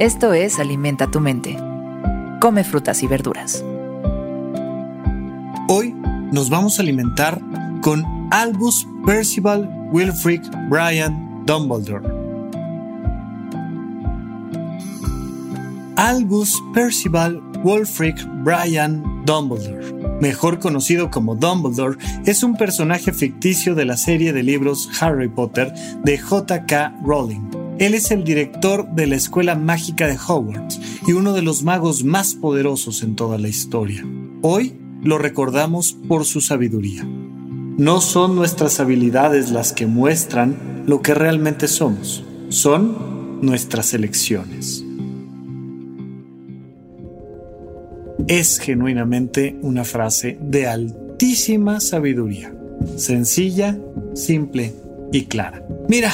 Esto es Alimenta tu mente. Come frutas y verduras. Hoy nos vamos a alimentar con Albus Percival Wilfrid Brian Dumbledore. Albus Percival Wilfrid Brian Dumbledore, mejor conocido como Dumbledore, es un personaje ficticio de la serie de libros Harry Potter de J.K. Rowling. Él es el director de la Escuela Mágica de Hogwarts y uno de los magos más poderosos en toda la historia. Hoy lo recordamos por su sabiduría. No son nuestras habilidades las que muestran lo que realmente somos, son nuestras elecciones. Es genuinamente una frase de altísima sabiduría, sencilla, simple y clara. Mira,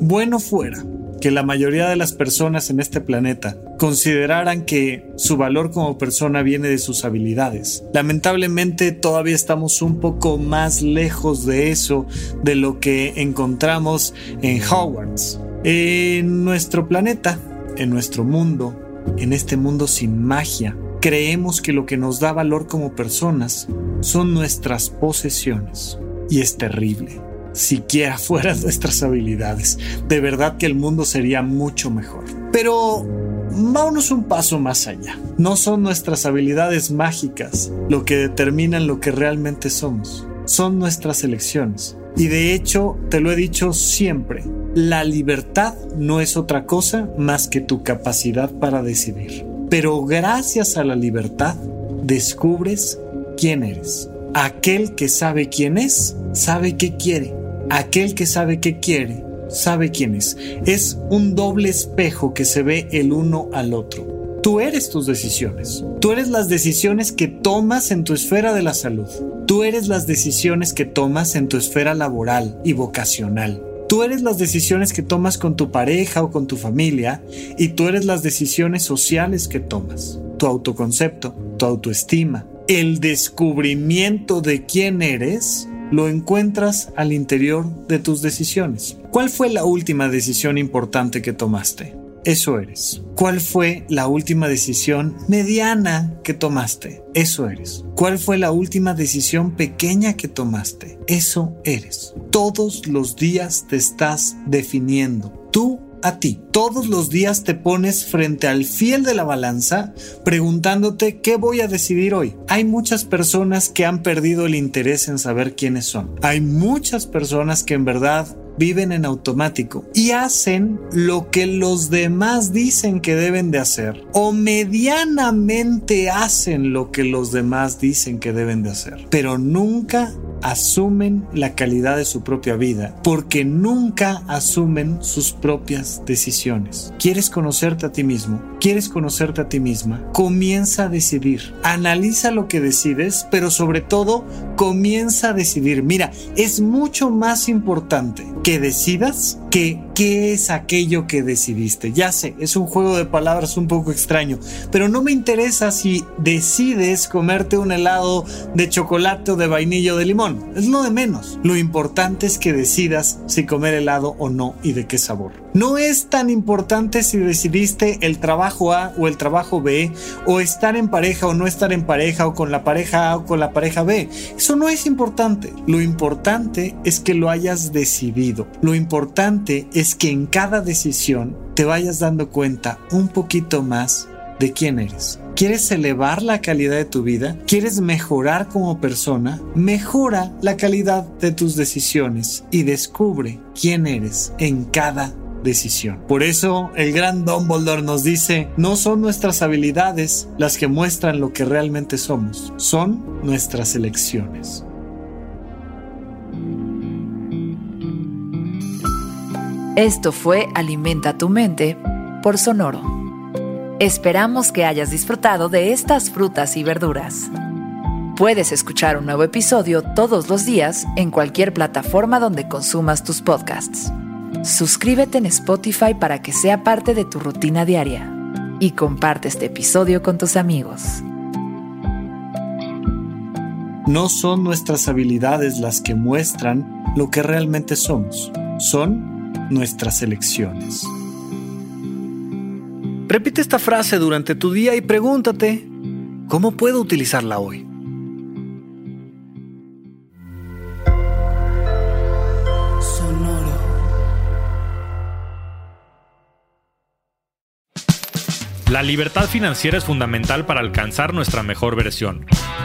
bueno fuera que la mayoría de las personas en este planeta consideraran que su valor como persona viene de sus habilidades. Lamentablemente todavía estamos un poco más lejos de eso de lo que encontramos en Hogwarts. En nuestro planeta, en nuestro mundo, en este mundo sin magia, creemos que lo que nos da valor como personas son nuestras posesiones. Y es terrible siquiera fueran nuestras habilidades. De verdad que el mundo sería mucho mejor. Pero vámonos un paso más allá. No son nuestras habilidades mágicas lo que determinan lo que realmente somos. Son nuestras elecciones. Y de hecho, te lo he dicho siempre, la libertad no es otra cosa más que tu capacidad para decidir. Pero gracias a la libertad, descubres quién eres. Aquel que sabe quién es, sabe qué quiere Aquel que sabe qué quiere, sabe quién es. Es un doble espejo que se ve el uno al otro. Tú eres tus decisiones. Tú eres las decisiones que tomas en tu esfera de la salud. Tú eres las decisiones que tomas en tu esfera laboral y vocacional. Tú eres las decisiones que tomas con tu pareja o con tu familia y tú eres las decisiones sociales que tomas. Tu autoconcepto, tu autoestima, el descubrimiento de quién eres lo encuentras al interior de tus decisiones. ¿Cuál fue la última decisión importante que tomaste? Eso eres. ¿Cuál fue la última decisión mediana que tomaste? Eso eres. ¿Cuál fue la última decisión pequeña que tomaste? Eso eres. Todos los días te estás definiendo. Tú a ti. Todos los días te pones frente al fiel de la balanza preguntándote qué voy a decidir hoy. Hay muchas personas que han perdido el interés en saber quiénes son. Hay muchas personas que en verdad viven en automático y hacen lo que los demás dicen que deben de hacer o medianamente hacen lo que los demás dicen que deben de hacer, pero nunca asumen la calidad de su propia vida porque nunca asumen sus propias decisiones. ¿Quieres conocerte a ti mismo? ¿Quieres conocerte a ti misma? Comienza a decidir. Analiza lo que decides, pero sobre todo comienza a decidir. Mira, es mucho más importante que decidas qué es aquello que decidiste. Ya sé, es un juego de palabras un poco extraño, pero no me interesa si decides comerte un helado de chocolate o de vainilla o de limón. Es lo de menos. Lo importante es que decidas si comer helado o no y de qué sabor. No es tan importante si decidiste el trabajo A o el trabajo B, o estar en pareja o no estar en pareja, o con la pareja A o con la pareja B. Eso no es importante. Lo importante es que lo hayas decidido. Lo importante es que en cada decisión te vayas dando cuenta un poquito más de quién eres. ¿Quieres elevar la calidad de tu vida? ¿Quieres mejorar como persona? Mejora la calidad de tus decisiones y descubre quién eres en cada decisión. Por eso el gran Dumbledore nos dice, no son nuestras habilidades las que muestran lo que realmente somos, son nuestras elecciones. Esto fue Alimenta tu mente por Sonoro. Esperamos que hayas disfrutado de estas frutas y verduras. Puedes escuchar un nuevo episodio todos los días en cualquier plataforma donde consumas tus podcasts. Suscríbete en Spotify para que sea parte de tu rutina diaria y comparte este episodio con tus amigos. No son nuestras habilidades las que muestran lo que realmente somos, son nuestras elecciones. Repite esta frase durante tu día y pregúntate, ¿cómo puedo utilizarla hoy? La libertad financiera es fundamental para alcanzar nuestra mejor versión.